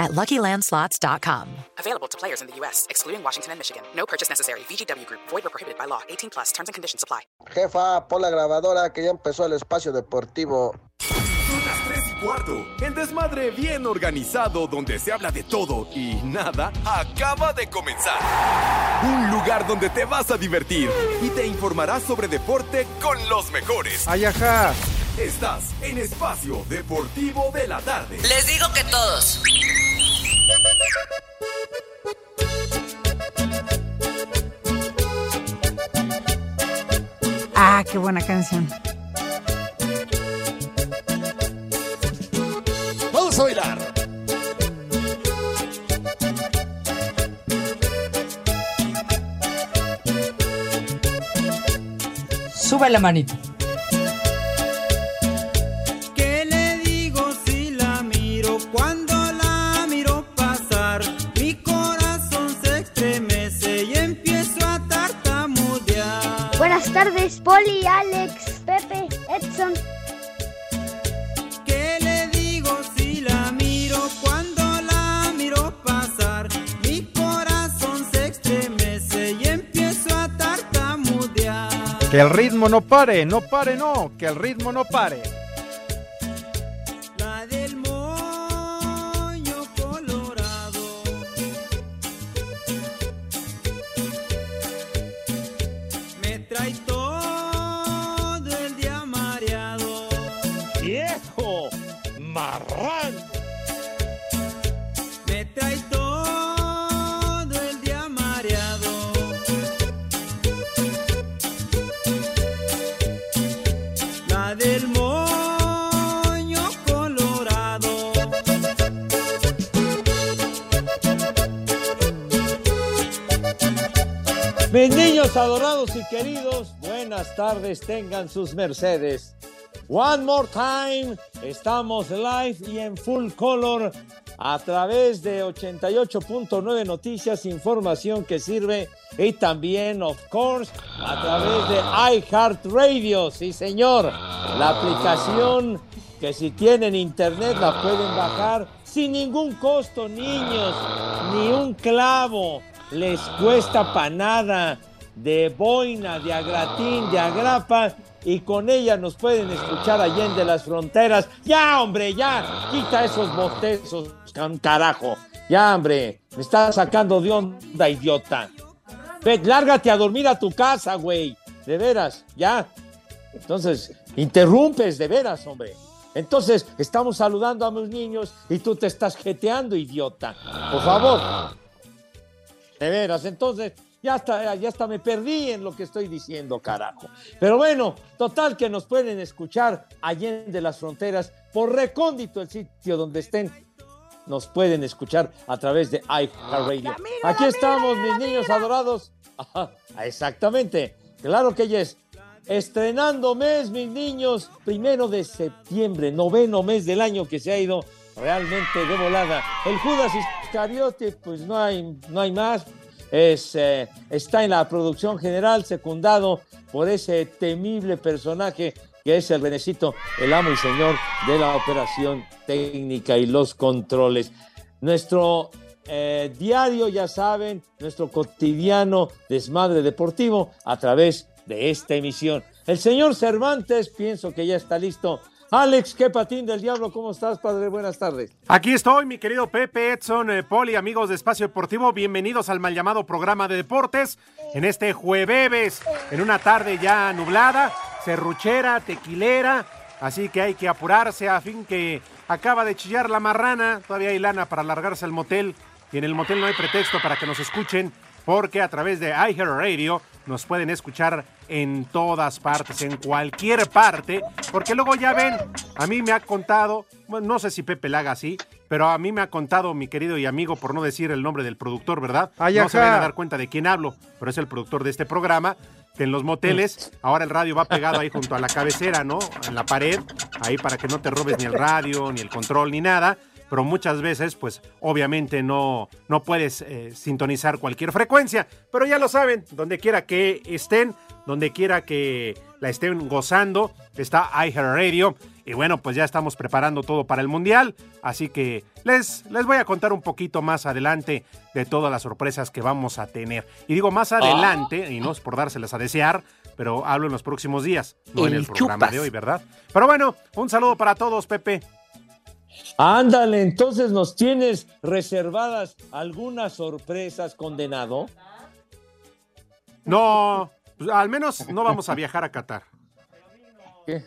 at LuckyLandSlots.com. Available to players in the U.S., excluding Washington and Michigan. No purchase necessary. VGW Group. Void or prohibited by law. 18 plus. Terms and conditions apply. Jefa, pon la grabadora que ya empezó el espacio deportivo. Son las 3 y cuarto. El desmadre bien organizado donde se habla de todo y nada acaba de comenzar. Un lugar donde te vas a divertir y te informarás sobre deporte con los mejores. Ay, ajá. Estás en Espacio Deportivo de la Tarde. Les digo que todos. Ah, qué buena canción. Vamos a bailar. Sube la manito. Poli, Alex, Pepe, Edson. ¿Qué le digo si la miro? Cuando la miro pasar, mi corazón se estremece y empiezo a tartamudear. Que el ritmo no pare, no pare, no. Que el ritmo no pare. Y queridos, buenas tardes, tengan sus mercedes. One more time, estamos live y en full color a través de 88.9 Noticias, información que sirve y también, of course, a través de iHeartRadio, sí señor, la aplicación que si tienen internet la pueden bajar sin ningún costo, niños, ni un clavo. Les cuesta panada de boina, de agratín, de agrapa y con ella nos pueden escuchar allende las fronteras. Ya, hombre, ya, quita esos bostezos, carajo. Ya, hombre, me estás sacando de onda, idiota. Ve, lárgate a dormir a tu casa, güey. De veras, ya. Entonces, interrumpes, de veras, hombre. Entonces, estamos saludando a mis niños y tú te estás jeteando, idiota. Por favor. De veras, entonces ya hasta, ya hasta me perdí en lo que estoy diciendo, carajo. Pero bueno, total que nos pueden escuchar allende las fronteras, por recóndito el sitio donde estén. Nos pueden escuchar a través de iHeartRadio. Aquí estamos, mis niños adorados. Ajá, exactamente, claro que yes. Estrenando mes, mis niños, primero de septiembre, noveno mes del año que se ha ido realmente de volada. El Judas Iscariote, pues no hay, no hay más. Es, eh, está en la producción general, secundado por ese temible personaje que es el Renecito, el amo y señor de la operación técnica y los controles. Nuestro eh, diario, ya saben, nuestro cotidiano desmadre deportivo a través de esta emisión. El señor Cervantes, pienso que ya está listo. Alex, qué patín del diablo, ¿cómo estás, padre? Buenas tardes. Aquí estoy, mi querido Pepe, Edson, eh, Poli, amigos de Espacio Deportivo. Bienvenidos al mal llamado programa de deportes en este jueves, en una tarde ya nublada, serruchera, tequilera. Así que hay que apurarse a fin que acaba de chillar la marrana. Todavía hay lana para largarse al motel. Y en el motel no hay pretexto para que nos escuchen, porque a través de iHeartRadio nos pueden escuchar en todas partes, en cualquier parte, porque luego ya ven, a mí me ha contado, bueno, no sé si Pepe la haga así, pero a mí me ha contado mi querido y amigo, por no decir el nombre del productor, ¿verdad? No se van a dar cuenta de quién hablo, pero es el productor de este programa, que en los moteles ahora el radio va pegado ahí junto a la cabecera, ¿no? En la pared, ahí para que no te robes ni el radio, ni el control, ni nada. Pero muchas veces, pues obviamente no, no puedes eh, sintonizar cualquier frecuencia. Pero ya lo saben, donde quiera que estén, donde quiera que la estén gozando, está iHeartRadio. Y bueno, pues ya estamos preparando todo para el Mundial, así que les, les voy a contar un poquito más adelante de todas las sorpresas que vamos a tener. Y digo más adelante, y no es por dárselas a desear, pero hablo en los próximos días, no en El el programa chupas. de hoy, ¿verdad? Pero bueno, un saludo para todos, Pepe. Ándale, entonces nos tienes reservadas algunas sorpresas, condenado. No, pues, al menos no vamos a viajar a Qatar. ¿Qué?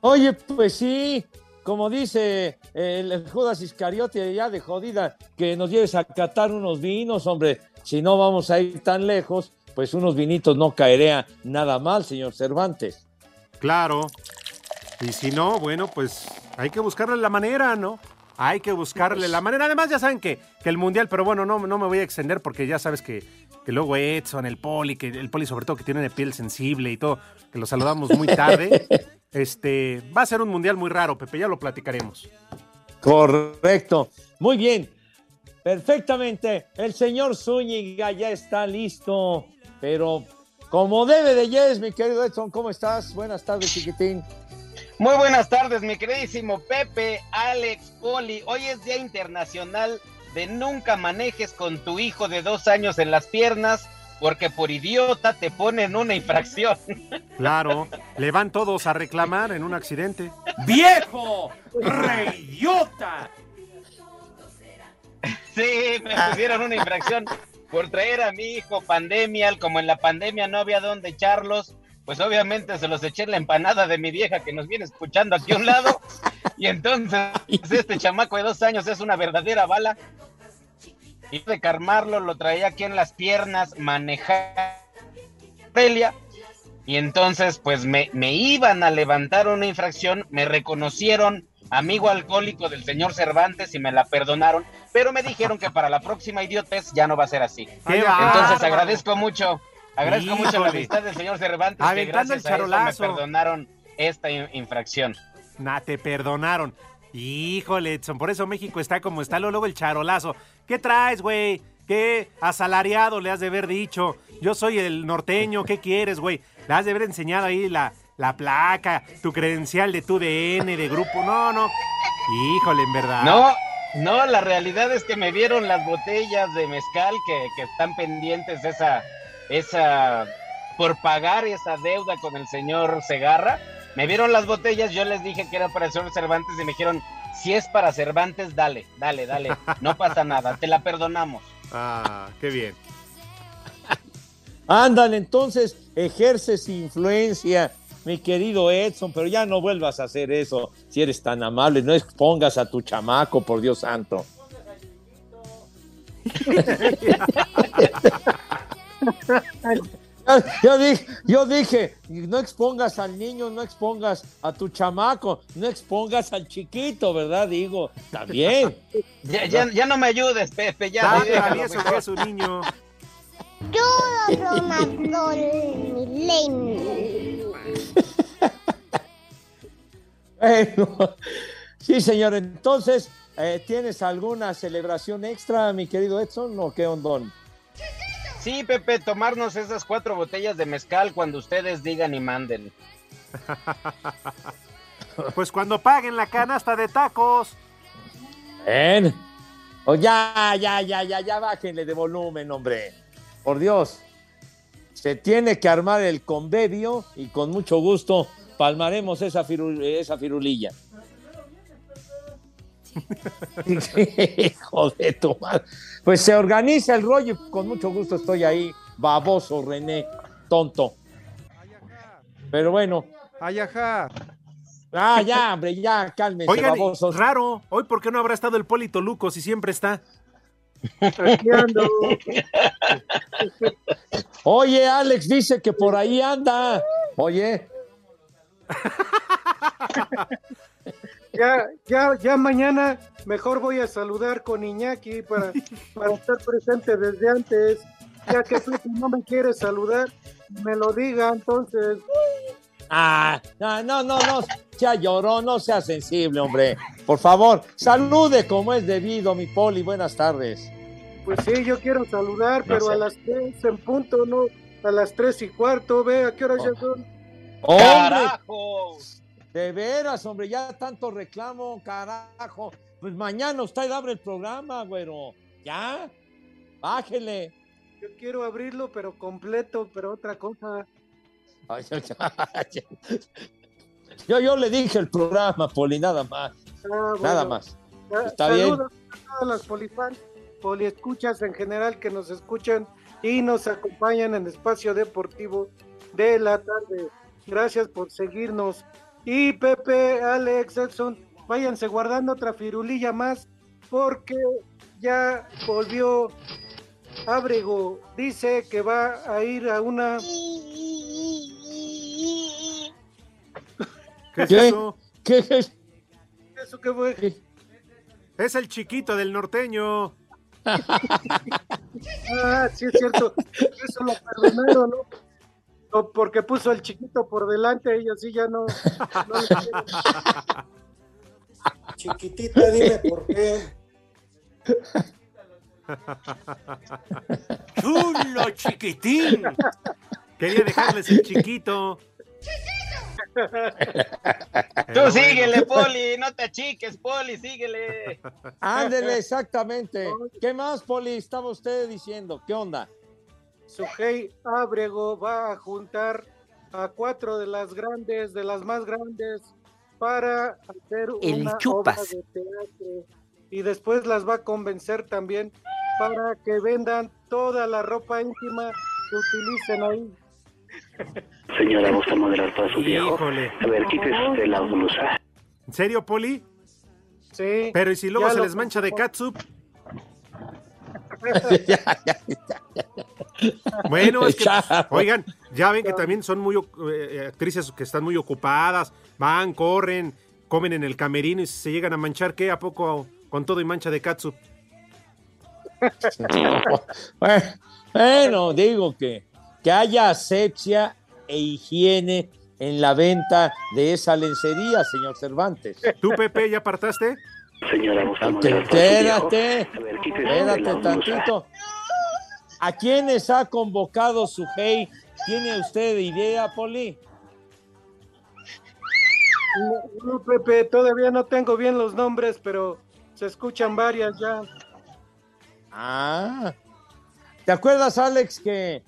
Oye, pues sí, como dice el Judas Iscariote ya de jodida, que nos lleves a catar unos vinos, hombre. Si no vamos a ir tan lejos, pues unos vinitos no caería nada mal, señor Cervantes. Claro. Y si no, bueno, pues hay que buscarle la manera, ¿no? Hay que buscarle la manera. Además, ya saben que, que el Mundial, pero bueno, no, no me voy a extender porque ya sabes que, que luego Edson, el Poli, que el Poli sobre todo que tiene de piel sensible y todo, que lo saludamos muy tarde. este, va a ser un Mundial muy raro, Pepe, ya lo platicaremos. Correcto. Muy bien. Perfectamente. El señor Zúñiga ya está listo. Pero como debe de yes, mi querido Edson, ¿cómo estás? Buenas tardes, chiquitín. Muy buenas tardes, mi queridísimo Pepe, Alex, Poli. Hoy es Día Internacional de Nunca manejes con tu hijo de dos años en las piernas, porque por idiota te ponen una infracción. Claro, le van todos a reclamar en un accidente. ¡Viejo! ¡Reyota! Sí, me pusieron una infracción por traer a mi hijo pandemia. Como en la pandemia no había dónde echarlos, pues obviamente se los eché en la empanada de mi vieja que nos viene escuchando aquí a un lado. Y entonces este chamaco de dos años es una verdadera bala. Y de carmarlo lo traía aquí en las piernas, manejar Pelia. Y entonces, pues me, me iban a levantar una infracción, me reconocieron amigo alcohólico del señor Cervantes y me la perdonaron, pero me dijeron que para la próxima idiotez ya no va a ser así. ¡Qué Entonces agradezco mucho, agradezco mucho la amistad del señor Cervantes que Aventando gracias el a eso me perdonaron esta in- infracción. Nah, te perdonaron. Híjole, Edson, por eso México está como está, luego el charolazo. ¿Qué traes, güey? ¿Qué asalariado le has de haber dicho? Yo soy el norteño, ¿qué quieres, güey? Le has de haber enseñado ahí la, la placa, tu credencial de tu DN, de grupo. No, no. Híjole, en verdad. No, no, la realidad es que me vieron las botellas de mezcal que, que están pendientes esa, esa, por pagar esa deuda con el señor Segarra. Me vieron las botellas, yo les dije que era para el señor Cervantes y me dijeron, si es para Cervantes, dale, dale, dale, no pasa nada, te la perdonamos. Ah, qué bien. Ándale, entonces ejerces influencia, mi querido Edson, pero ya no vuelvas a hacer eso si eres tan amable. No expongas a tu chamaco, por Dios santo. Yo- Yo dije, yo dije, no expongas al niño, no expongas a tu chamaco, no expongas al chiquito, ¿verdad? Digo, también. Ya, ya, ya no me ayudes, Pepe, ya. Tan déjalo, travieso mejor. que es un niño. Yo Ronaldo Milenio. Bueno, sí, señor. Entonces, eh, ¿tienes alguna celebración extra, mi querido Edson, o qué ondón? Sí, Pepe, tomarnos esas cuatro botellas de mezcal cuando ustedes digan y manden. Pues cuando paguen la canasta de tacos. Ven. O ya, ya, ya, ya, ya, bájenle de volumen, hombre. Por Dios. Se tiene que armar el convivio y con mucho gusto palmaremos esa, esa firulilla. Hijo de tu madre. Pues se organiza el rollo y con mucho gusto estoy ahí. Baboso, René, tonto. Pero bueno. Ay, ajá. Ah, ya, hombre, ya, cálmense, Oigan, babosos. raro, hoy por qué no habrá estado el Polito Luco si siempre está. Aquí ando. Oye, Alex dice que por ahí anda. Oye, Ya, ya, ya mañana mejor voy a saludar con Iñaki para, para estar presente desde antes. Ya que Pepe no me quiere saludar, me lo diga entonces. Ah, no, no, no, no, ya lloró, no sea sensible, hombre. Por favor, salude como es debido, mi poli. Buenas tardes. Pues sí, yo quiero saludar, No pero sé. a las tres en punto, no, a las tres y cuarto, ve a qué hora ya son. ¡Hombre! ¡Carajo! De veras, hombre, ya tanto reclamo, carajo. Pues mañana usted abre el programa, güero. ¿Ya? Bájele. Yo quiero abrirlo, pero completo, pero otra cosa. Yo, yo le dije el programa, Poli, nada más. Ah, Nada más. Está bien. Saludos a todas las polifans, poliescuchas en general que nos escuchan y nos acompañan en Espacio Deportivo de la tarde. Gracias por seguirnos. Y Pepe, Alex, Edson, váyanse guardando otra firulilla más porque ya volvió Ábrego. Dice que va a ir a una... ¿Qué es ¿Qué? eso? ¿Qué es? ¿Eso qué fue? Es el chiquito del norteño. Ah, sí es cierto. Eso lo perdonaron, ¿no? O porque puso el chiquito por delante y así ya no. no le. Chiquitita, dime por qué. ¡Chulo, chiquitín! Quería dejarles el chiquito. Tú síguele, Poli, no te achiques, Poli, síguele. Ándele, exactamente. ¿Qué más, Poli? Estaba usted diciendo. ¿Qué onda? Sujei Ábrego va a juntar a cuatro de las grandes, de las más grandes, para hacer El una chupas. obra de teatro. Y después las va a convencer también para que vendan toda la ropa íntima que utilicen ahí. Señora, ¿gusta moderar para su viejo? Híjole. A ver, quítese la blusa. ¿En serio, Poli? Sí. Pero ¿y si luego Ya se les mancha de catsup? Bueno, es que, oigan, ya ven que también son muy oc- eh, actrices que están muy ocupadas, van, corren, comen en el camerino y si se llegan a manchar, ¿qué? ¿A poco con todo y mancha de? Bueno, bueno, digo que, que haya asepsia e higiene en la venta de esa lencería, señor Cervantes. ¿Tú, Pepe, ya apartaste? Señora, ¿gusta Te- moderar para su viejo? Espérate, espérate tantito. ¿A quiénes ha convocado su hey? ¿Tiene usted idea, Poli? No, no, Pepe, todavía no tengo bien los nombres, pero se escuchan varias ya. Ah. ¿Te acuerdas, Alex, que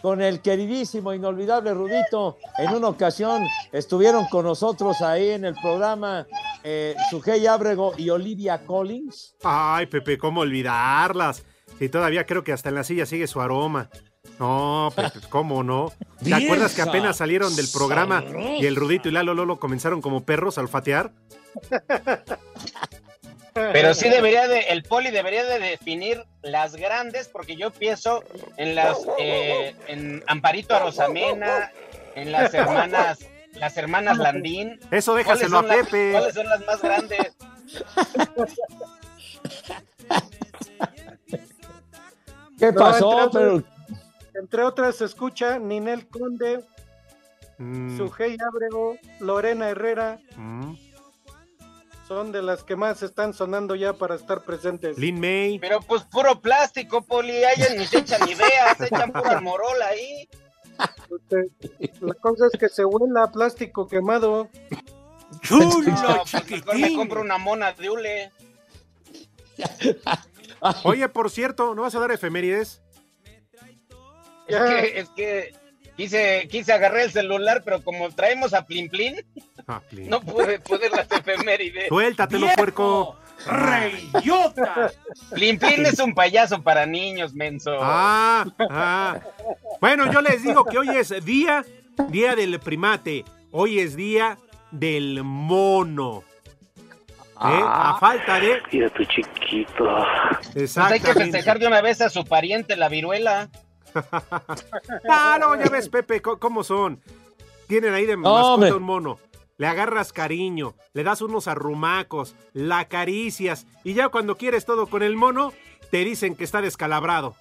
con el queridísimo, inolvidable Rudito, en una ocasión estuvieron con nosotros ahí en el programa eh, Sujei Ábrego y Olivia Collins? Ay, Pepe, ¿cómo olvidarlas? Si todavía creo que hasta en la silla sigue su aroma. No, Pepe, ¿cómo no? ¿Te acuerdas que apenas salieron del programa y el Rudito y Lalo Lolo comenzaron como perros a olfatear? Pero sí debería de, el poli debería de definir las grandes, porque yo pienso en las, eh, en Amparito Arosamena, en las hermanas, las hermanas Landín. Eso ¿Cuáles déjaselo a las- Pepe. ¿Cuáles son las más grandes? ¿Qué No, pasó? entre, Pero, otras, entre otras se escucha Ninel Conde, Mm, Sujei Ábrego, Lorena Herrera, mm. son de las que más están sonando ya para estar presentes. Lin May. Pero pues puro plástico, poli, ellos ni se echan ideas, se echan pura morola ahí. Este, La cosa es que se huela a plástico quemado. ¡Chulo, No, pues mejor me compro una mona de hule. Oye, por cierto, ¿no vas a dar efemérides? Es que, es que quise, quise agarrar el celular, pero como traemos a Plin, Ah, Plin. no pude poner las efemérides. Suéltatelo, puerco. ¡Reyota! Plin Plin es un payaso para niños, menso. Ah, ah. Bueno, yo les digo que hoy es día, día del primate. Hoy es día del mono. ¿Eh? A falta de. Mira tu chiquito. Pues hay que festejar de una vez a su pariente, la viruela. Ah, no, ya ves, Pepe, cómo son. Tienen ahí de mascota un mono. Le agarras cariño, le das unos arrumacos, la acaricias y ya cuando quieres todo con el mono, te dicen que está descalabrado.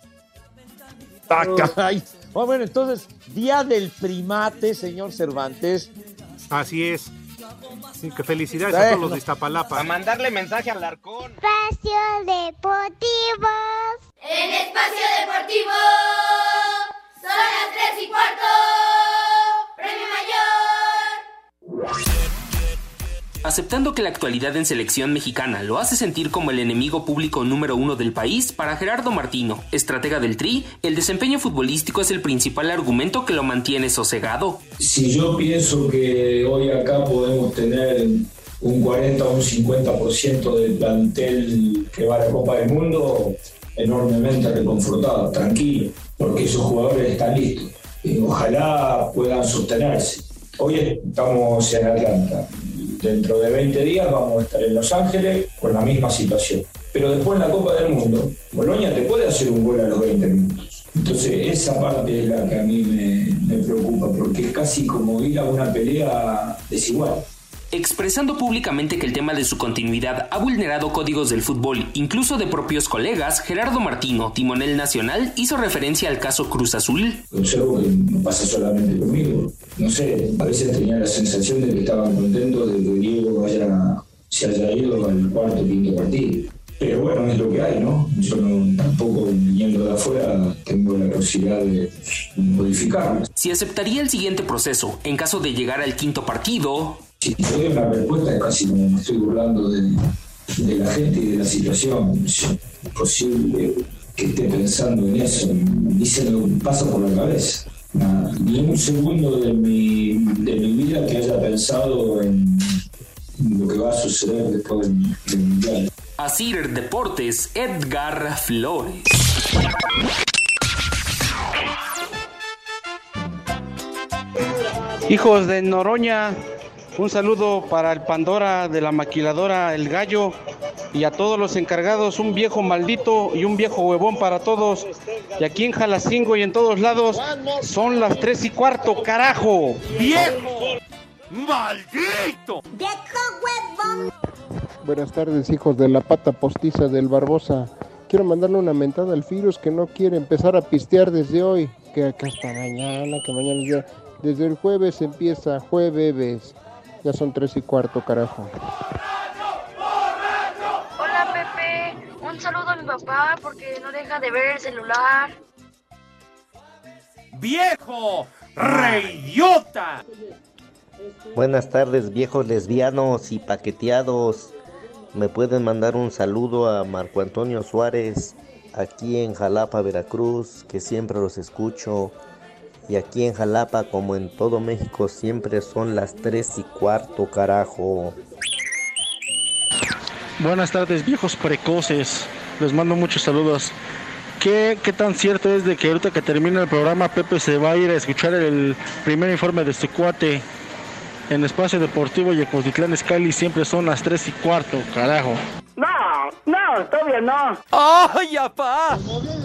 Ah, caray. Ah, bueno, entonces, Día del Primate, señor Cervantes. Así es. Sí, que felicidades a todos los de Iztapalapa. A mandarle mensaje al Arcón. Espacio Deportivo. En Espacio Deportivo. Son las tres y cuarto. Premio Mayor. Aceptando que la actualidad en selección mexicana lo hace sentir como el enemigo público número uno del país, para Gerardo Martino, estratega del Tri, el desempeño futbolístico es el principal argumento que lo mantiene sosegado. Si yo pienso que hoy acá podemos tener un 40 o un 50% del plantel que va a la Copa del Mundo, enormemente reconfortado, tranquilo, porque esos jugadores están listos. Y ojalá puedan sostenerse. Hoy estamos en Atlanta. Dentro de 20 días vamos a estar en Los Ángeles con la misma situación. Pero después en la Copa del Mundo, Boloña te puede hacer un gol a los 20 minutos. Entonces esa parte es la que a mí me, me preocupa, porque es casi como ir a una pelea desigual. Expresando públicamente que el tema de su continuidad ha vulnerado códigos del fútbol, incluso de propios colegas, Gerardo Martino, timonel nacional, hizo referencia al caso Cruz Azul. Observo que no pasa solamente conmigo. No sé, a veces tenía la sensación de que estaban contentos de que Diego haya, se haya ido al cuarto quinto partido. Pero bueno, es lo que hay, ¿no? Yo no, tampoco viniendo de afuera tengo la posibilidad de modificarlo. Si aceptaría el siguiente proceso, en caso de llegar al quinto partido, Si te doy una respuesta, es casi como me estoy burlando de, de la gente y de la situación. Es imposible que esté pensando en eso, ni se me pasa por la cabeza. Nada, ni un segundo de mi, de mi vida que haya pensado en lo que va a suceder después del, del Mundial. Asir Deportes, Edgar Flores. Hijos de Noroña, un saludo para el Pandora de la maquiladora El Gallo y a todos los encargados, un viejo maldito y un viejo huevón para todos. Y aquí en Jalacingo y en todos lados son las tres y cuarto, carajo. ¡Viejo! ¡Maldito! Buenas tardes, hijos de la pata postiza del Barbosa. Quiero mandarle una mentada al virus que no quiere empezar a pistear desde hoy. Que, que hasta mañana, que mañana es día. Desde el jueves empieza jueves. Ya son tres y cuarto, carajo. Hola Pepe, un saludo a mi papá porque no deja de ver el celular. ¡Viejo! ¡Reyota! Buenas tardes, viejos lesbianos y paqueteados. Me pueden mandar un saludo a Marco Antonio Suárez, aquí en Jalapa, Veracruz, que siempre los escucho. Y aquí en Jalapa, como en todo México, siempre son las 3 y cuarto, carajo. Buenas tardes, viejos precoces. Les mando muchos saludos. ¿Qué, ¿Qué tan cierto es de que ahorita que termine el programa Pepe se va a ir a escuchar el primer informe de este cuate? En Espacio Deportivo y Ecotitlán Scali siempre son las 3 y cuarto, carajo. No, no, todavía no. ¡Ay, apá!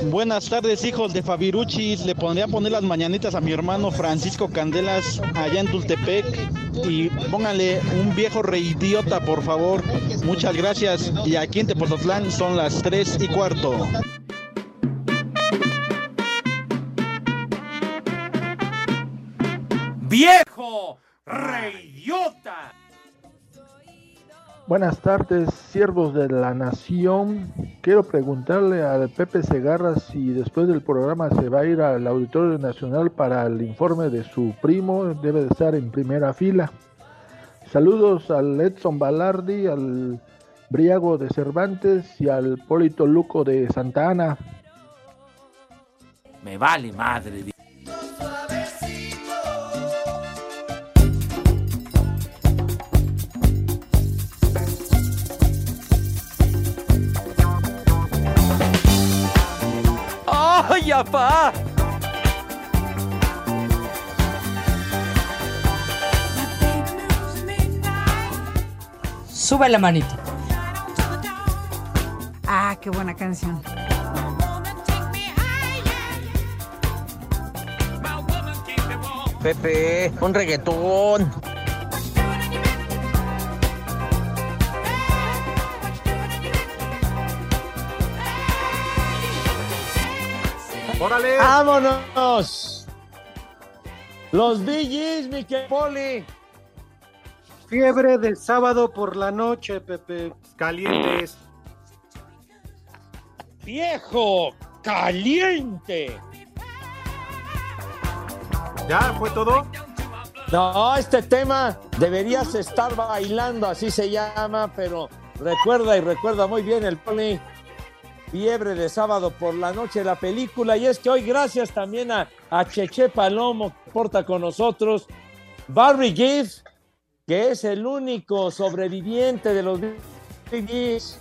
Buenas tardes, hijos de Fabiruchis. Le pondría a poner las mañanitas a mi hermano Francisco Candelas allá en Tultepec. Y pónganle un viejo reidiota, por favor. Muchas gracias. Y aquí en Tepozotlán son las 3 y cuarto. ¡Viejo! ¡Reyota! Buenas tardes, siervos de la nación. Quiero preguntarle al Pepe Segarra si después del programa se va a ir al Auditorio Nacional para el informe de su primo. Debe de estar en primera fila. Saludos al Edson Balardi, al Briago de Cervantes y al Polito Luco de Santa Ana. Me vale madre. ¡Ay, apá! Sube la manito. Ah, qué buena canción. Pepe, un reggaetón. ¡Órale! ¡Vámonos! Los Billys, mi Poli. Fiebre de sábado por la noche, Pepe. Calientes. Viejo caliente. ¿Ya fue todo? No, este tema deberías estar bailando, así se llama, pero recuerda y recuerda muy bien el Poli. Fiebre de sábado por la noche la película. Y es que hoy, gracias también a, a Cheche Palomo, que porta con nosotros, Barry Gibb, que es el único sobreviviente de los Biggies,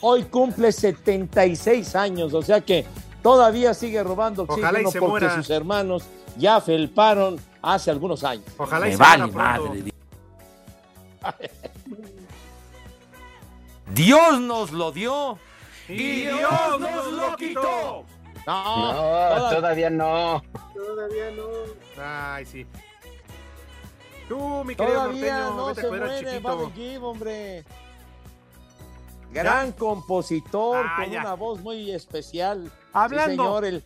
hoy cumple 76 años, o sea que todavía sigue robando Ojalá y oxígeno se porque muera. sus hermanos ya felparon hace algunos años. Ojalá y Me se vale madre. Dios nos lo dio Y Dios nos lo quitó. No, No, toda- todavía no. Todavía no. Ay, sí. Tú, mi querido Todavía norteño, no vete se muere chiquito. Bobby Gibb, hombre. Gran compositor, Ah, con ya. una voz muy especial. Hablando. Sí, señor, el,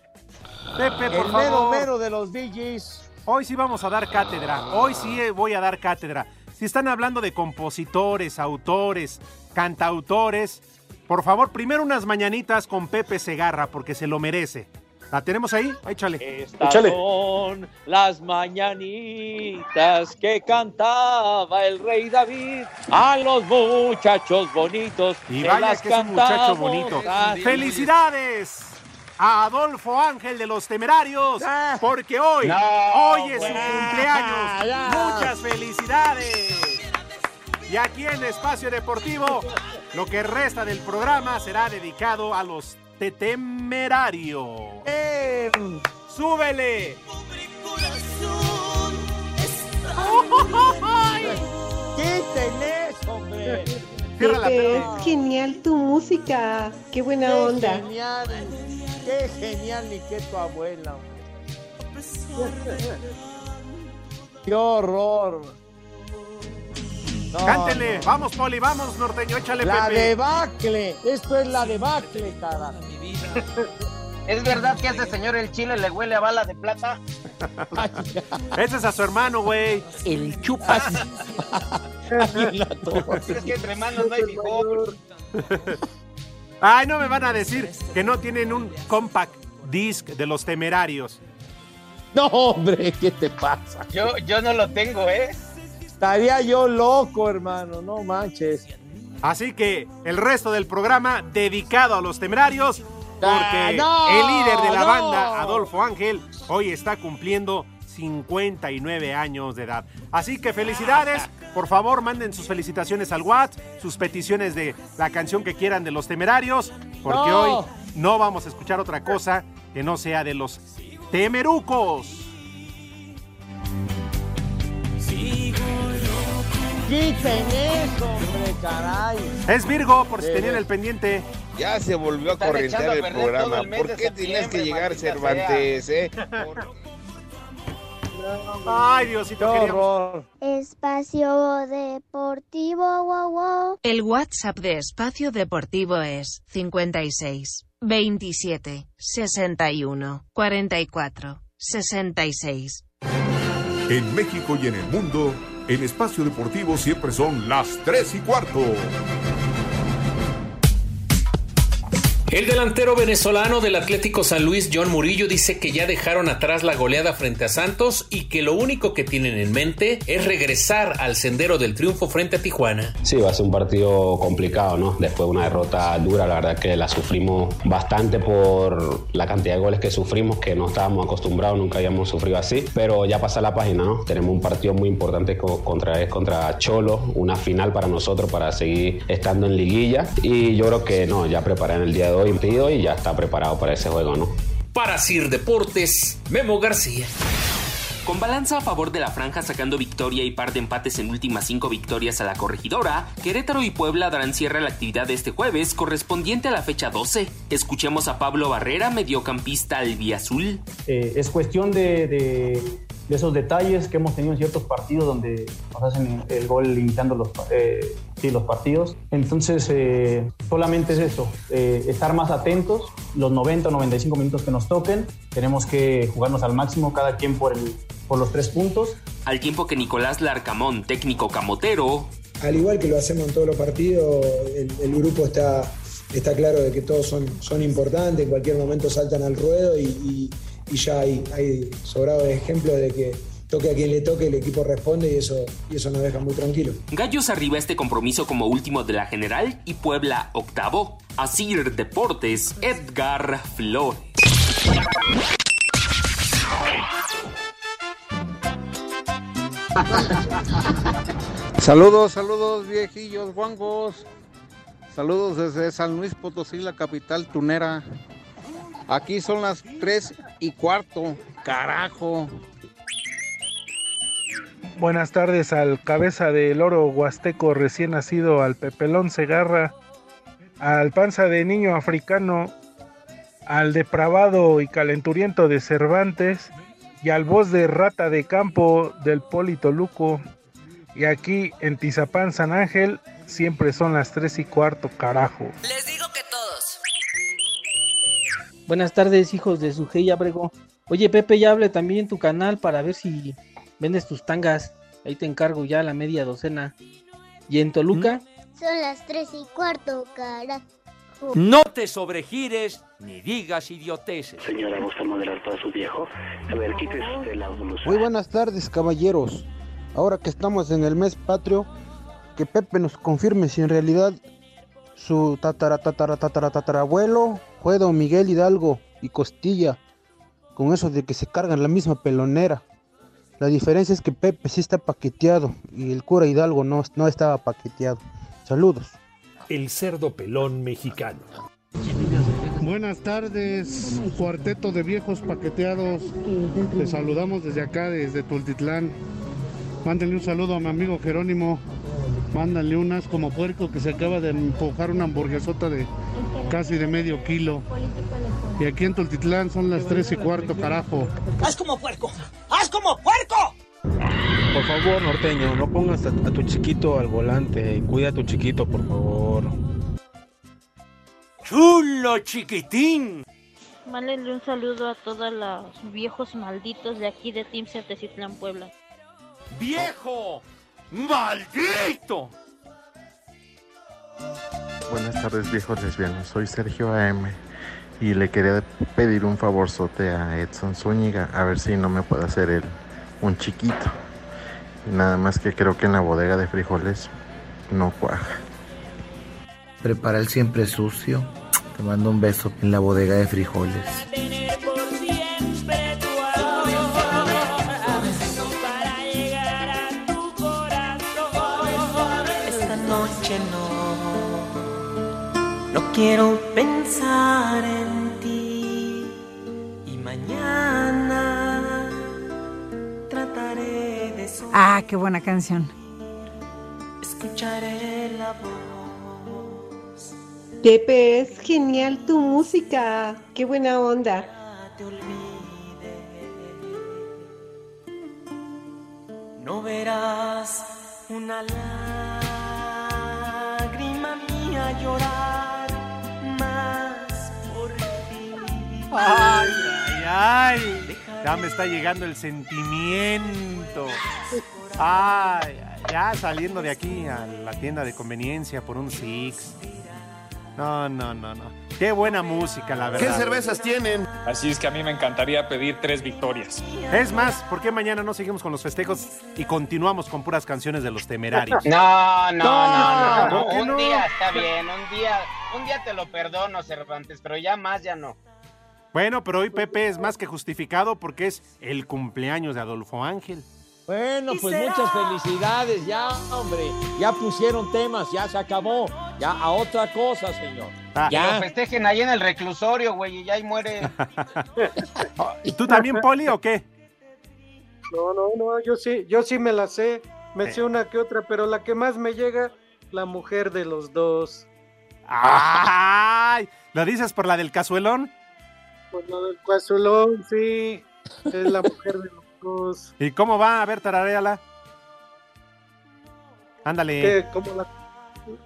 Pepe, por el favor. mero mero de los Gees. Hoy sí vamos a dar cátedra. Hoy sí voy a dar cátedra. Si están hablando de compositores, autores, cantautores, por favor, primero unas mañanitas con Pepe Segarra, porque se lo merece. ¿La tenemos ahí? Échale. Estas son las mañanitas que cantaba el rey David a los muchachos bonitos. Y que vaya las que es un muchacho bonito. así. ¡Felicidades! A Adolfo Ángel de los Temerarios, porque hoy, No, hoy es su cumpleaños. Ya. Muchas felicidades. Y aquí en Espacio Deportivo, lo que resta del programa será dedicado a los de Temerarios. Em, ¡Súbele! ¡Quiten eso, hombre! Cierra la es genial tu música. Qué buena ¡Qué onda. genial! ¡Qué genial ni que tu abuela! hombre. ¡Qué horror! No, Cántele, no. vamos Poli, vamos norteño, échale La Pepe. debacle. Esto es la debacle, cara. ¿Es verdad que a ese señor el chile le huele a bala de plata? Ese es a su hermano, güey. el chupas. Es que entre manos no hay fijón. Ay, no me van a decir que no tienen un compact disc de los temerarios. No, hombre, ¿qué te pasa? Yo, yo no lo tengo, ¿eh? Estaría yo loco, hermano, no manches. Así que el resto del programa dedicado a los temerarios, porque Ah, no, el líder de la no. banda, Adolfo Ángel, hoy está cumpliendo 59 años de edad. Así que felicidades. Por favor, manden sus felicitaciones al WhatsApp, sus peticiones de la canción que quieran de los temerarios, porque No. hoy no vamos a escuchar otra cosa que no sea de los temerucos. Quiten eso, hombre, caray. Es Virgo, por si tenían el pendiente. Ya se volvió a a el programa. el ¿Por qué tenías que llegar Cervantes, eh? Ay, Diosito, Qué queríamos-. Espacio Deportivo, wow, wow. El WhatsApp de Espacio Deportivo es 56 27 61 44 66. En México y en el mundo, en Espacio Deportivo siempre son las 3 y cuarto. El delantero venezolano del Atlético San Luis, John Murillo, dice que ya dejaron atrás la goleada frente a Santos y que lo único que tienen en mente es regresar al sendero del triunfo frente a Tijuana. Sí, va a ser un partido complicado, ¿no? Después de una derrota dura, la verdad que la sufrimos bastante por la cantidad de goles que sufrimos, que no estábamos acostumbrados, nunca habíamos sufrido así, pero ya pasa la página, ¿no? Tenemos un partido muy importante co- contra, contra Cholo, una final para nosotros para seguir estando en liguilla y yo creo que no, ya preparé en el día de hoy un partido y ya está preparado para ese juego, ¿no? Para Sir Deportes, Memo García. Con balanza a favor de la franja sacando victoria y par de empates en últimas cinco victorias a la corregidora, Querétaro y Puebla darán cierre a la actividad de este jueves correspondiente a la fecha 12. Escuchemos a Pablo Barrera, mediocampista albiazul. Eh, es cuestión de, de- de esos detalles que hemos tenido en ciertos partidos donde nos hacen el gol limitando los, eh, sí, los partidos. Entonces, eh, solamente es eso, eh, estar más atentos los 90 o 95 minutos que nos toquen. Tenemos que jugarnos al máximo cada quien por, el, por los tres puntos. Al tiempo que Nicolás Larcamón, técnico camotero, Al igual que lo hacemos en todos los partidos, el, el grupo está, está claro de que todos son, son importantes, en cualquier momento saltan al ruedo y, y- y ya hay, hay sobrado de ejemplos de que toque a quien le toque, el equipo responde y eso, y eso nos deja muy tranquilos. Gallos arriba este compromiso como último de la general y Puebla octavo. Asir Deportes, Edgar Flores. Saludos, saludos viejillos, guangos. Saludos desde San Luis Potosí, la capital tunera. Aquí son las 3 y cuarto. Carajo. Buenas tardes al cabeza del oro huasteco recién nacido, al Pepelón Segarra, al panza de niño africano, al depravado y calenturiento de Cervantes y al voz de rata de campo del Polito Luco. Y aquí en Tizapán San Ángel siempre son las 3 y cuarto, carajo. Les digo. Buenas tardes, hijos de Sujei Abrego. Oye, Pepe, ya hable también en tu canal para ver si vendes tus tangas. Ahí te encargo ya la media docena. ¿Y en Toluca? Son las tres y cuarto, carajo. No te sobregires ni digas idioteces. Señora, ¿gusta modelar para su viejo? A ver, quítese la blusa. Muy buenas tardes, caballeros. Ahora que estamos en el mes patrio, que Pepe nos confirme si en realidad su tatara tatara tatara tatarabuelo fue don Miguel Hidalgo y Costilla, con eso de que se cargan la misma pelonera. La diferencia es que Pepe sí está paqueteado y el cura Hidalgo no, no estaba paqueteado. Saludos. El cerdo pelón mexicano. Buenas tardes, cuarteto de viejos paqueteados. Les saludamos desde acá, desde Tultitlán. Mándenle un saludo a mi amigo Jerónimo. Mándenle un as como puerco que se acaba de empujar una hamburguesota de casi de medio kilo. Y aquí en Tultitlán son las tres y cuarto, carajo. ¡Haz como puerco! ¡Haz como puerco! Por favor, norteño, no pongas a, a tu chiquito al volante. Cuida a tu chiquito, por favor. ¡Chulo chiquitín! Mándenle un saludo a todos los viejos malditos de aquí de Team Tecitlán, Puebla. ¡Viejo! ¡Maldito! Buenas tardes viejos lesbianos, soy Sergio AM y le quería pedir un favorzote a Edson Zúñiga a ver si no me puede hacer el, un chiquito. Nada más que creo que en la bodega de frijoles no cuaja. Prepara el siempre sucio. Te mando un beso en la bodega de frijoles. No quiero pensar en ti y mañana trataré de Ah, qué buena canción. escucharé la voz. Pepe, es genial tu música. Qué buena onda. No verás una lágrima mía llorar Ay, ay, ay. Ya me está llegando el sentimiento. Ay, ay, ya saliendo de aquí a la tienda de conveniencia por un Six. No, no, no, no. Qué buena música, la verdad. ¿Qué cervezas tienen? Así es que a mí me encantaría pedir tres victorias. Es más, ¿por qué mañana no seguimos con los festejos y continuamos con puras canciones de los temerarios? No, no, no, no. ¿por qué Un no? día está bien, un día, un día te lo perdono, Cervantes, pero ya más ya no. Bueno, pero hoy Pepe es más que justificado porque es el cumpleaños de Adolfo Ángel. Bueno, pues muchas felicidades, ya, hombre. Ya pusieron temas, ya se acabó. Ya a otra cosa, señor. Que ya. lo festejen ahí en el reclusorio, güey, y ya ahí muere. ¿Y tú también, Poli, o qué? No, no, no, yo sí, yo sí me la sé, me sé una que otra, pero la que más me llega, la mujer de los dos. ¡Ay! ¿Lo dices por la del cazuelón? Por lo del cazuelón, sí, es la mujer de los viejos. ¿Y cómo va? A ver, tararéala. Ándale. ¿Qué? ¿Cómo la-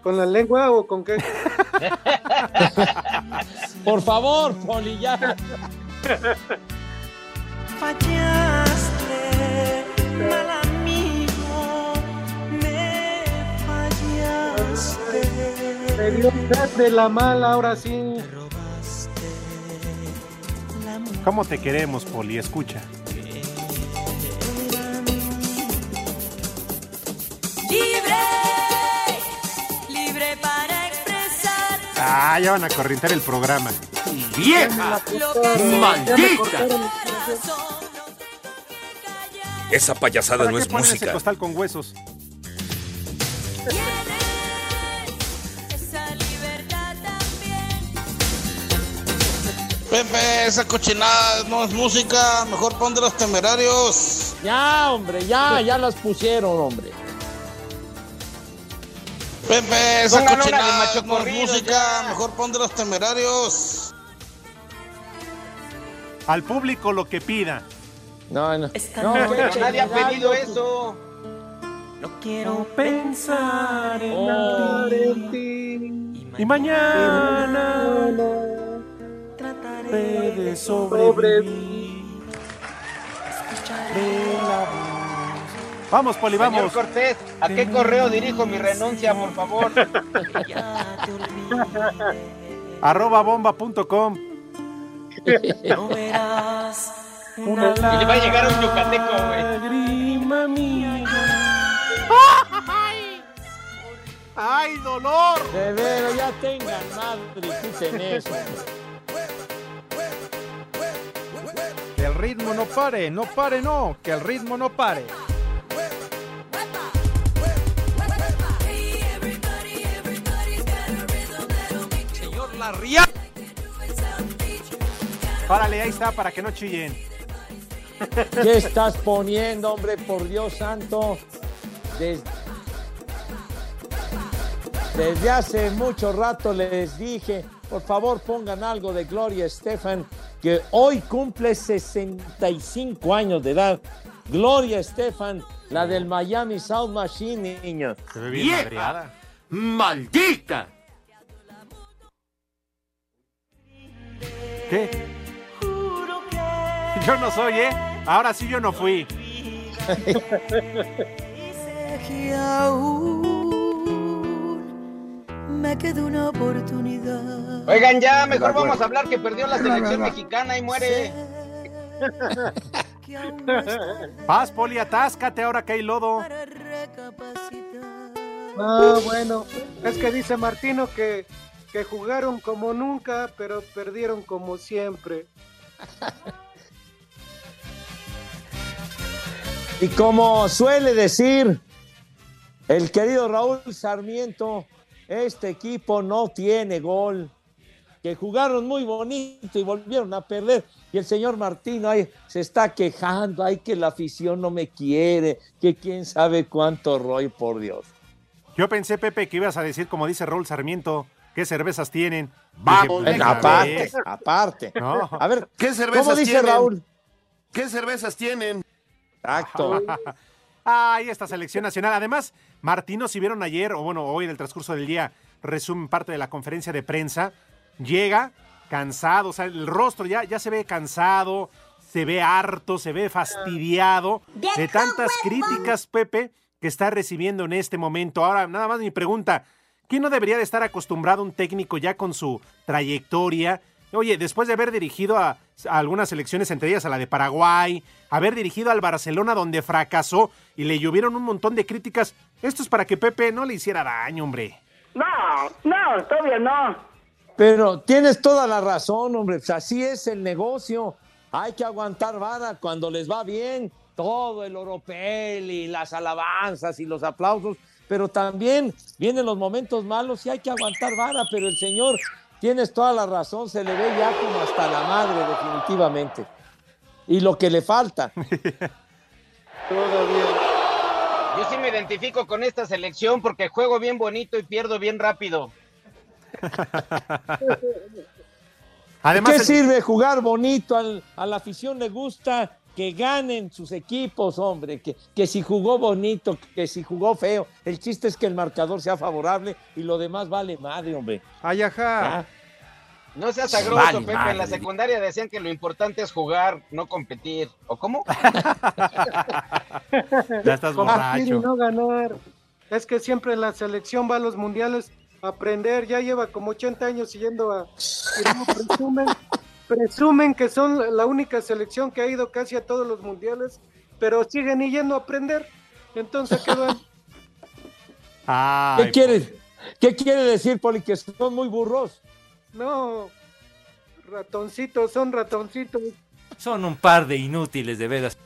¿Con la lengua o con qué? Por favor, Poli, ya. Fallaste, mal amigo, me fallaste. Me dio de la mala, ahora sí. ¿Cómo te queremos, Poli? Escucha. Libre, libre para expresar Ah, ya van a corrientar el programa. ¡Vieja! ¡Maldita! Esa payasada ¿Para no qué es ponen ese música. costal con huesos? Pepe, esa cochinada no es música, mejor pon de los temerarios. Ya, hombre, ya, ya las pusieron, hombre. Pepe, esa Pongan cochinada Macho no es música, mejor pon de los temerarios. Al público lo que pida. No, no. No, Pero nadie ha pedido eso. No quiero pensar en Oh. ti. Y mañana trataré de sobrevivir. Vamos, Poli, Señor vamos. Cortés, ¿a qué correo dirijo mi renuncia, por favor? Arroba bomba.com. No verás Una Y le va a llegar un yucateco, güey. mía. ¡Ay, dolor! De veras, ya tengan madre, quiten eso. Ritmo no pare, no pare, no, que el ritmo no pare. Señor Larria. Párale, ahí está, para que no chillen. ¿Qué estás poniendo, hombre? Por Dios santo. Des- Desde hace mucho rato les dije, por favor pongan algo de Gloria Estefan, que hoy cumple 65 años de edad. Gloria Estefan, la del Miami South Machine, niños. Se ve bien ¡Vieja! ¡Maldita! ¿Qué? Yo no soy, ¿eh? Ahora sí yo no fui. me queda una oportunidad. Oigan, ya, mejor vamos a hablar que perdió la selección mexicana y muere. Paz, Poli, atáscate ahora que hay lodo. Ah, bueno, es que dice Martino que, que jugaron como nunca, pero perdieron como siempre. Y como suele decir el querido Raúl Sarmiento, este equipo no tiene gol. Que jugaron muy bonito y volvieron a perder. Y el señor Martino ahí se está quejando, ay que la afición no me quiere, que quién sabe cuánto rollo, por Dios. Yo pensé, Pepe, que ibas a decir, como dice Raúl Sarmiento, qué cervezas tienen. Vamos, Dije, pues, aparte, aparte. No. A ver, ¿Qué cervezas ¿cómo dice tienen? Raúl? ¿Qué cervezas tienen? Exacto. Ay, esta selección nacional. Además, Martino, si vieron ayer, o bueno, hoy en el transcurso del día, resumen parte de la conferencia de prensa, llega cansado, o sea, el rostro ya, ya se ve cansado, se ve harto, se ve fastidiado de tantas críticas, Pepe, que está recibiendo en este momento. Ahora, nada más mi pregunta, ¿quién no debería de estar acostumbrado un técnico ya con su trayectoria? Oye, después de haber dirigido a, a algunas selecciones, entre ellas a la de Paraguay, haber dirigido al Barcelona donde fracasó y le llovieron un montón de críticas, esto es para que Pepe no le hiciera daño, hombre. No, no, todavía no. Pero tienes toda la razón, hombre. Pues así es el negocio. Hay que aguantar vara cuando les va bien. Todo el oropel y las alabanzas y los aplausos. Pero también vienen los momentos malos y hay que aguantar vara. Pero el señor, tienes toda la razón, se le ve ya como hasta la madre, definitivamente. Y lo que le falta. Todavía. Yo sí me identifico con esta selección porque juego bien bonito y pierdo bien rápido. Además, ¿Qué el- sirve jugar bonito? Al- a la afición le gusta que ganen sus equipos, hombre, que, que si jugó bonito, que si jugó feo. El chiste es que el marcador sea favorable y lo demás vale madre, hombre. Ay, ajá. No seas agroso, Vale, Pepe. madre. En la secundaria decían que lo importante es jugar, no competir. ¿O cómo? Ya estás y borracho. no ganar. Es que siempre la selección va a los mundiales a aprender. Ya lleva como 80 años siguiendo a. presumen que son la única selección que ha ido casi a todos los mundiales, pero siguen yendo a aprender. Entonces, ¿qué van? ¿Qué quiere, ¿Qué quiere decir, Poli? Que son muy burros. No, ratoncitos, son ratoncitos. Son un par de inútiles, de veras.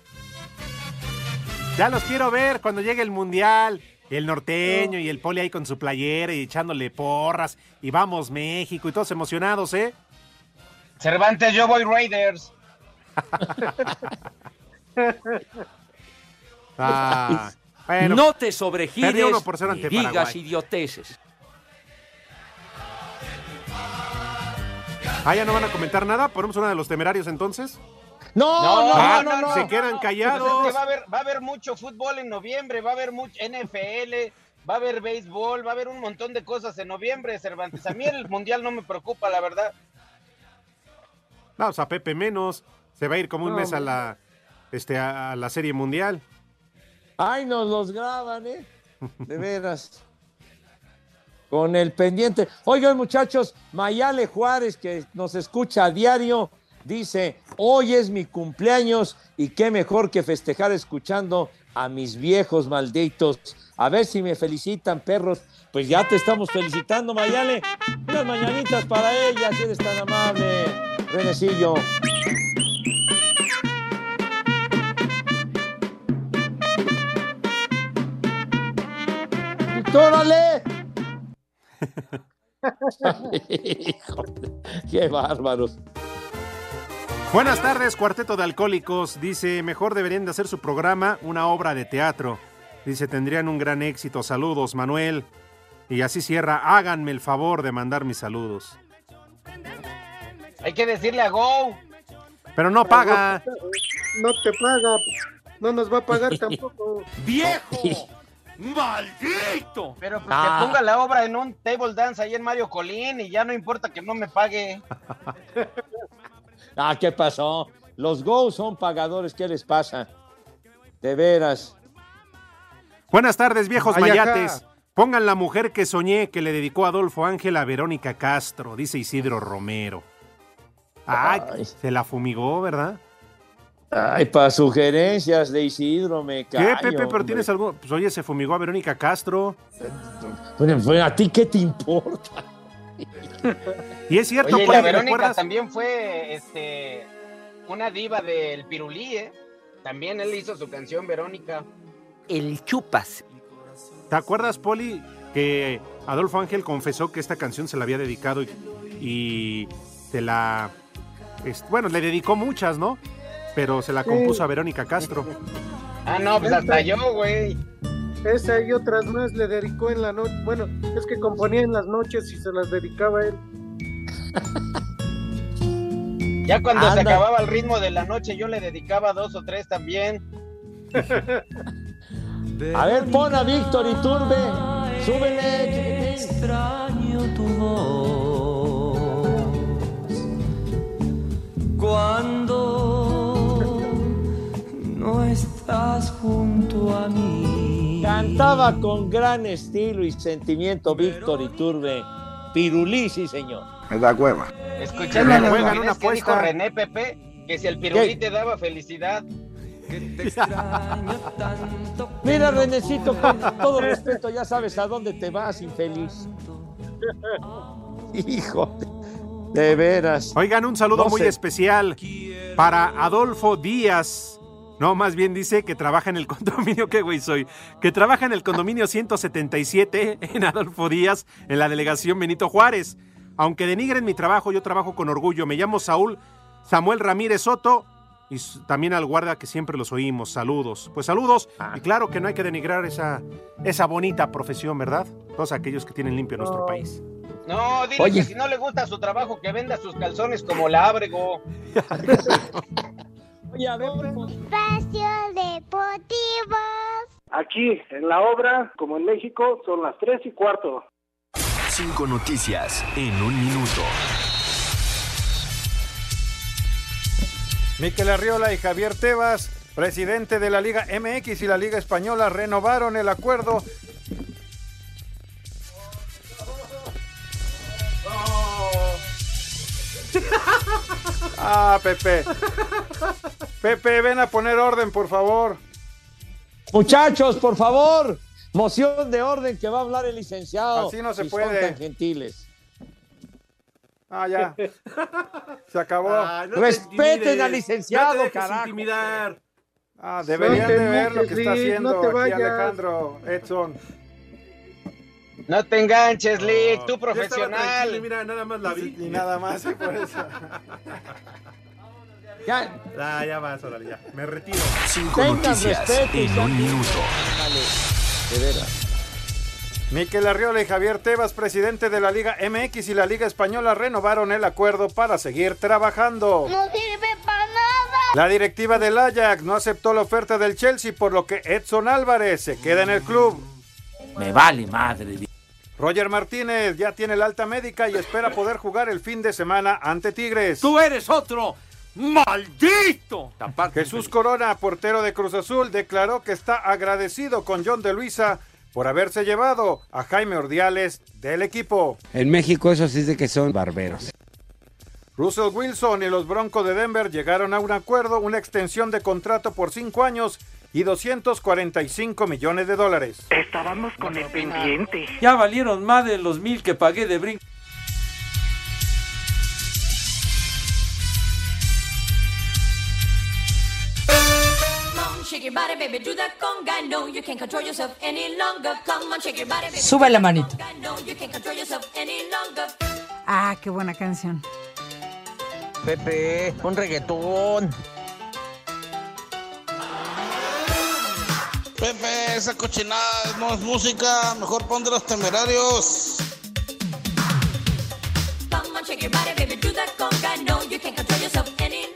Ya los quiero ver cuando llegue el mundial. El norteño y el poli ahí con su playera y echándole porras. Y vamos México y todos emocionados, ¿eh? Cervantes, yo voy Raiders. Ah, bueno, no te sobregires ni digas Paraguay. idioteces. Ah, ya no van a comentar nada. Ponemos una de los temerarios entonces. No, no, Ah, no, no. Se quedan Pues callados. es que va a haber, va a haber mucho fútbol en noviembre, va a haber mucho NFL, va a haber béisbol, va a haber un montón de cosas en noviembre, Cervantes. A mí el mundial no me preocupa, la verdad. Vamos a Pepe menos. Se va a ir como un No, mes a la, este, a a la serie mundial. Ay, nos los graban, ¿eh? De veras. Con el pendiente. Oigan, muchachos, Mayale Juárez, que nos escucha a diario, dice: Hoy es mi cumpleaños y qué mejor que festejar escuchando a mis viejos malditos. A ver si me felicitan, perros. Pues ya te estamos felicitando, Mayale. Unas mañanitas para ella, si eres tan amable, Renecillo. ¡Órale! Híjole, ¡Qué bárbaros! Buenas tardes, cuarteto de alcohólicos. Dice, mejor deberían de hacer su programa una obra de teatro. Dice, tendrían un gran éxito. Saludos, Manuel. Y así cierra, háganme el favor de mandar mis saludos. Hay que decirle a Go. Pero no paga. No te paga, no nos va a pagar tampoco. ¡Viejo! ¡Maldito! Pero pues Ah. que ponga la obra en un table dance ahí en Mario Colín y ya no importa que no me pague. Ah, ¿qué pasó? Los Go son pagadores, ¿qué les pasa? De veras. Buenas tardes, viejos Ay, mayates. Pongan la mujer que soñé que le dedicó Adolfo Ángel a Verónica Castro, dice Isidro Romero. Ay, se la fumigó, ¿verdad? Ay, para sugerencias de Isidro me ¿Qué, callo, Pepe? ¿Pero hombre. tienes algo? Pues oye, se fumigó a Verónica Castro. Bueno, pues, ¿a ti qué te importa? Y es cierto, Oye, la Verónica también fue este una diva del Pirulí, ¿eh? También él hizo su canción Verónica. El Chupas. ¿Te acuerdas, Poli, que Adolfo Ángel confesó que esta canción se la había dedicado y, y se la... es- bueno, le dedicó muchas, ¿no? Pero se la Sí. compuso a Verónica Castro. Ah, no, pues hasta yo, güey. Esa y otras más le dedicó en la noche. Bueno, es que componía en las noches y se las dedicaba a él. Ya cuando se acababa el ritmo de la noche, yo le dedicaba dos o tres también. A ver, pon a Víctor Iturbe. Súbele, chiquitín. Extraño tu voz cuando no estás junto a mí. Cantaba con gran estilo y sentimiento Víctor Iturbe. Pirulí, sí, señor. Me da hueva. Escucharon Me la juegan estupidez una que dijo apuesta. René Pepe, que si el pirulí ¿Qué? te daba felicidad. Mira, Renecito, con todo respeto, ya sabes a dónde te vas, infeliz. Hijo, de veras. Oigan, un saludo No muy sé. especial para Adolfo Díaz. No, más bien dice que trabaja en el condominio, ¿qué güey soy? Que trabaja en el condominio 177 en Adolfo Díaz, en la delegación Benito Juárez. Aunque denigren mi trabajo, yo trabajo con orgullo. Me llamo Saúl Samuel Ramírez Soto y también al guarda que siempre los oímos. Saludos. Pues saludos. Y claro que no hay que denigrar esa, esa bonita profesión, ¿verdad? Todos aquellos que tienen limpio nuestro país. No, dile Oye. que si no le gusta su trabajo, que venda sus calzones como la Ábrego. Espacio Deportivo. Aquí, en la obra, como en México, son las tres y cuarto. Cinco noticias en un minuto. Miquel Arriola y Javier Tebas, presidente de la Liga MX y la Liga Española, renovaron el acuerdo. Ah, Pepe. Pepe, ven a poner orden, por favor. Muchachos, por favor, moción de orden que va a hablar el licenciado. Así no se si puede. Son tan gentiles. Ah, ya. Se acabó. Ah, no Respeten al licenciado, no te dejes carajo. intimidar. Ah, deberían de ver lo que está haciendo no te aquí vayas. Alejandro Edson. No te enganches, Lick, tú y profesional. mira, nada más la vi. Y nada más, y por eso. Ya, Ah, ya vas, órale, ya. Me retiro. Cinco tengan noticias respeto y en un minuto. De veras. Miquel Arriola y Javier Tebas, presidente de la Liga MX y la Liga Española, renovaron el acuerdo para seguir trabajando. No sirve para nada. La directiva del Ajax no aceptó la oferta del Chelsea, por lo que Edson Álvarez se queda en el club. Me vale madre. Roger Martínez ya tiene la alta médica y espera poder jugar el fin de semana ante Tigres. Tú eres otro maldito. Jesús Corona, portero de Cruz Azul, declaró que está agradecido con John de Luisa por haberse llevado a Jaime Ordiales del equipo. En México eso sí es de que son barberos. Russell Wilson y los Broncos de Denver llegaron a un acuerdo, una extensión de contrato por cinco años y 245 millones de dólares. Estábamos con el pendiente. Ya valieron más de los mil que pagué de brinco. Sube la manito. Ah, qué buena canción. Pepe, un reggaetón. Pepe, esa cochinada no es música. Mejor pon de los temerarios.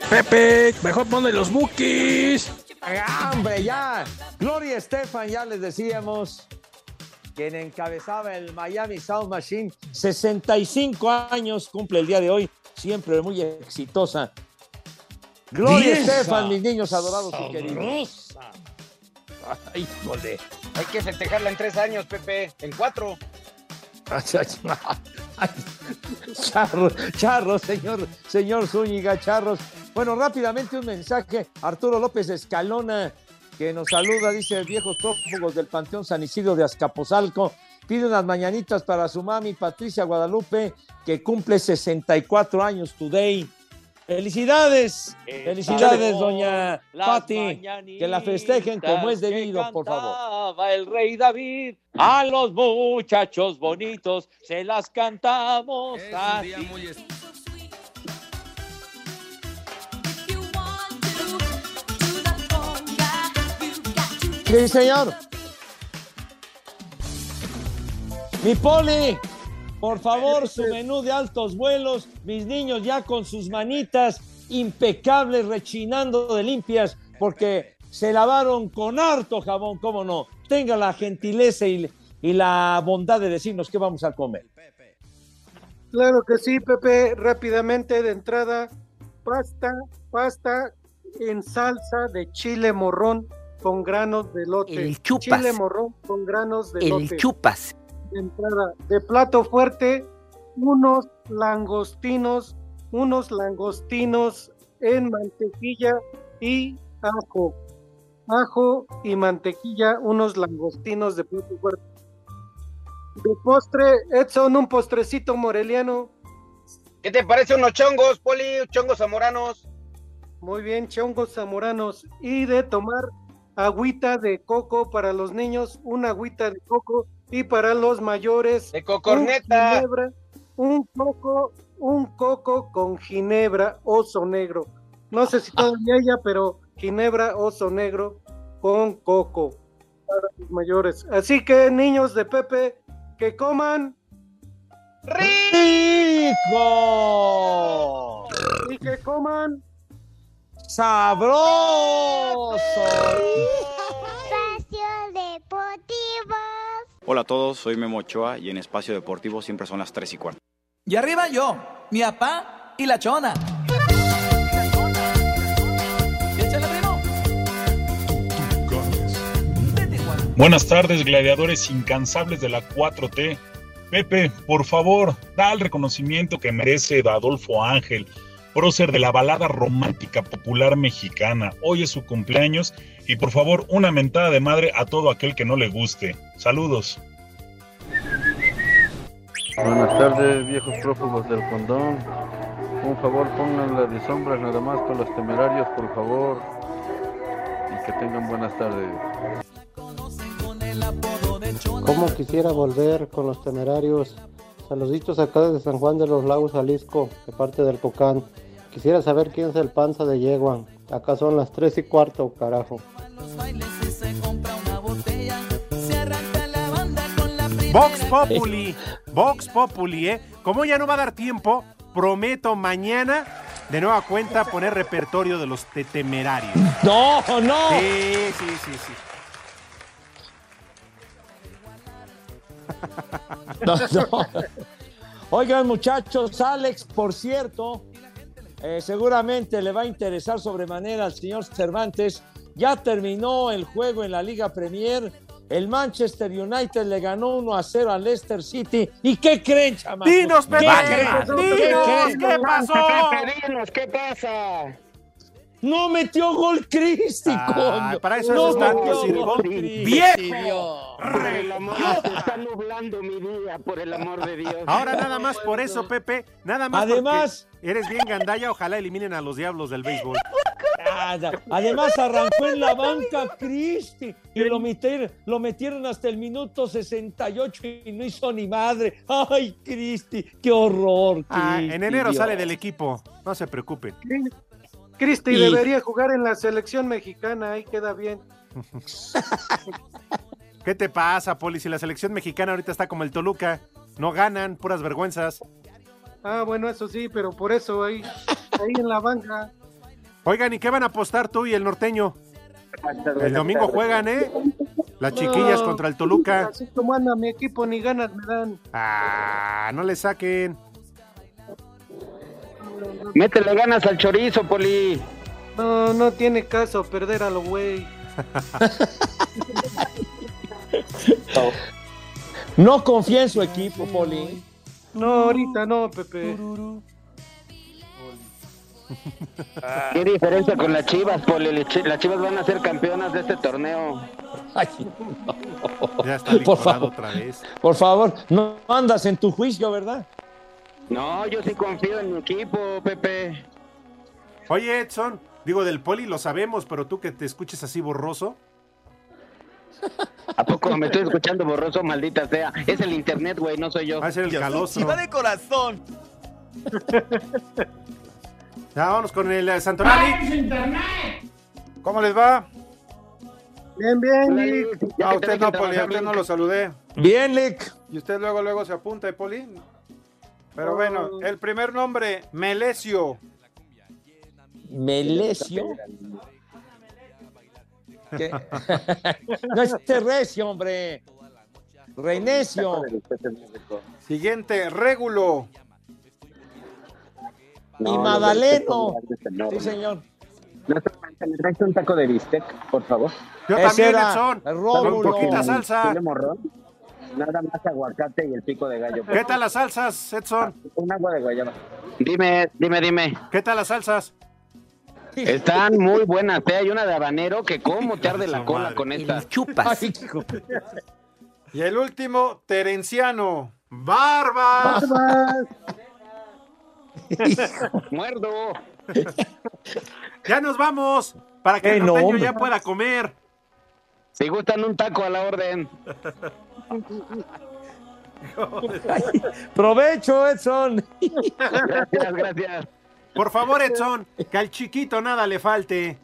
Pepe, mejor ponle los bookies. Ah, hombre, ya. Gloria Estefan, ya les decíamos, quien encabezaba el Miami Sound Machine, 65 años cumple el día de hoy, siempre muy exitosa. Gloria Estefan, mis niños adorados y queridos. Híjole. Hay que festejarla en tres años, Pepe. En cuatro. Charros, charros, señor, señor Zúñiga, charros. Bueno, rápidamente un mensaje. Arturo López Escalona, que nos saluda, dice viejos prófugos del Panteón San Isidro de Azcapotzalco. Pide unas mañanitas para su mami Patricia Guadalupe, que cumple 64 años today. Felicidades, felicidades, doña Pati. Que la festejen como es debido, por favor. el rey David. A los muchachos bonitos se las cantamos. así. Sí, señor. Mi poli, por favor, su menú de altos vuelos, mis niños ya con sus manitas impecables, rechinando de limpias, porque se lavaron con harto jabón, cómo no. Tenga la gentileza y, y la bondad de decirnos qué vamos a comer. Claro que sí, Pepe. Rápidamente de entrada, pasta, pasta en salsa de chile morrón con granos de lote. El chupas. Chile morrón con granos de El lote. chupas. De entrada, de plato fuerte, unos langostinos, unos langostinos en mantequilla y ajo. Ajo y mantequilla, unos langostinos de plato fuerte. De postre, Edson, un postrecito moreliano. ¿Qué te parece unos chongos, Poli? Chongos zamoranos. Muy bien, chongos zamoranos. Y de tomar agüita de coco para los niños, una agüita de coco. Y para los mayores, De cocorneta. un ginebra, un coco, un coco con ginebra, oso negro. No sé si todavía haya, pero ginebra, oso negro con coco para los mayores. Así que, niños de Pepe, que coman ¡Rico! y que coman sabroso. Hola a todos, soy Memo Ochoa y en Espacio Deportivo siempre son las 3 y cuarto. Y arriba yo, mi papá y la chona. Buenas tardes, gladiadores incansables de la 4T. Pepe, por favor, da el reconocimiento que merece Adolfo Ángel, prócer de la balada romántica popular mexicana. Hoy es su cumpleaños y por favor, una mentada de madre a todo aquel que no le guste. Saludos. Buenas tardes, viejos prófugos del condón. Un favor, pónganla de sombras nada más con los temerarios, por favor. Y que tengan buenas tardes. Como quisiera volver con los temerarios. Saluditos acá desde San Juan de los Lagos, Jalisco, de parte del Cocán. Quisiera saber quién es el panza de Yeguan. Acá son las 3 y cuarto, carajo. Vox Populi, Vox Populi, ¿eh? Como ya no va a dar tiempo, prometo mañana de nueva cuenta poner repertorio de los te- temerarios. No, no. Sí, sí, sí, sí. No, no. Oigan, muchachos, Alex, por cierto, eh, seguramente le va a interesar sobremanera al señor Cervantes. Ya terminó el juego en la Liga Premier. El Manchester United le ganó 1 a 0 al Leicester City. ¿Y qué creen, chamacos? Dinos, ¿Qué Pepe, creen? ¿qué pasó? Dinos, ¿qué pasa? No metió gol Cristi, Ah, coño. para eso no gol Cristi. ¡Viejo! Por el amor, se está nublando mi día, por el amor de Dios. Ahora nada más por eso, Pepe, nada más Además- eres bien gandalla, ojalá eliminen a los diablos del béisbol. Nada. Además arrancó en la banca Cristi y lo metieron, lo metieron hasta el minuto 68 y no hizo ni madre. Ay, Cristi, qué horror. Ah, Cristi, en enero Dios. sale del equipo, no se preocupen. Cristi Y- debería jugar en la selección mexicana, ahí queda bien. ¿Qué te pasa, Poli? Si la selección mexicana ahorita está como el Toluca, no ganan, puras vergüenzas. Ah, bueno, eso sí, pero por eso ahí, ahí en la banca. Oigan, ¿y qué van a apostar tú y el norteño? El domingo juegan, ¿eh? Las chiquillas No, contra el Toluca. Así como anda mi equipo, ni ganas me dan. Ah, no le saquen. Métele ganas al chorizo, Poli. No, no tiene caso perder a lo güey. No confía en su equipo, Poli. No, ahorita no, Pepe. ¿Qué diferencia con las chivas, Poli? Las chi- Las chivas van a ser campeonas de este torneo. Ay, Ya está Por favor. otra vez. Por favor, no andas en tu juicio, ¿verdad? No, yo sí confío en mi equipo, Pepe. Oye, Edson, digo del Poli lo sabemos, pero tú que te escuches así borroso. ¿A poco me estoy escuchando borroso, maldita sea? Es el internet, güey, no soy yo. Va a ser el calostro. Chiva de corazón. Ya vámonos con el eh, Santorani. ¿Cómo les va? Bien, bien, Nick. A usted no, Poli, a usted no lo saludé. Bien, Lick. Y usted luego, luego se apunta, ¿eh, Poli? Pero bueno, el primer nombre, Melesio. Melesio. ¿Qué? no es Terresio, hombre. Renecio. Siguiente, Régulo. y Madaleno. Sí, señor. ¿Me traes un taco de bistec, por favor? Yo Ese también, era Edson. Con poquita salsa. Chile morrón, nada más aguacate y el pico de gallo. ¿Qué tal las salsas, Edson? Un agua de guayaba. Dime, dime, dime. ¿Qué tal las salsas? Están muy buenas, ¿eh? Hay una de habanero que cómo te arde la cola madre. con esta. Chupas. Ay, hijo. Y el último, Terenciano. ¡Barba! Muerdo. Ya nos vamos. Para que Eh, el no, norteño ya pueda comer. Si gustan un taco a la orden. Provecho, Edson. Gracias, gracias. Por favor, Edson, que al chiquito nada le falte.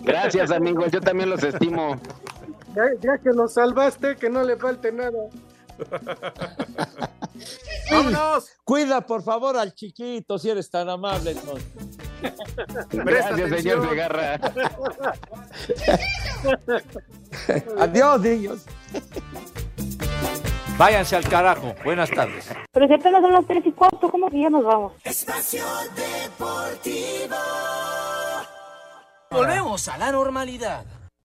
Gracias, amigos. Yo también los estimo. Ya, ya que lo salvaste, que no le falte nada. ¡Vámonos! Cuida, por favor, al chiquito, si eres tan amable, Edson. Gracias, señor Segarra. Adiós, niños. Váyanse al carajo. Buenas tardes. Pero si apenas son las 3 y cuarto, ¿cómo que ya nos vamos? Espacio Deportivo. Volvemos a la normalidad.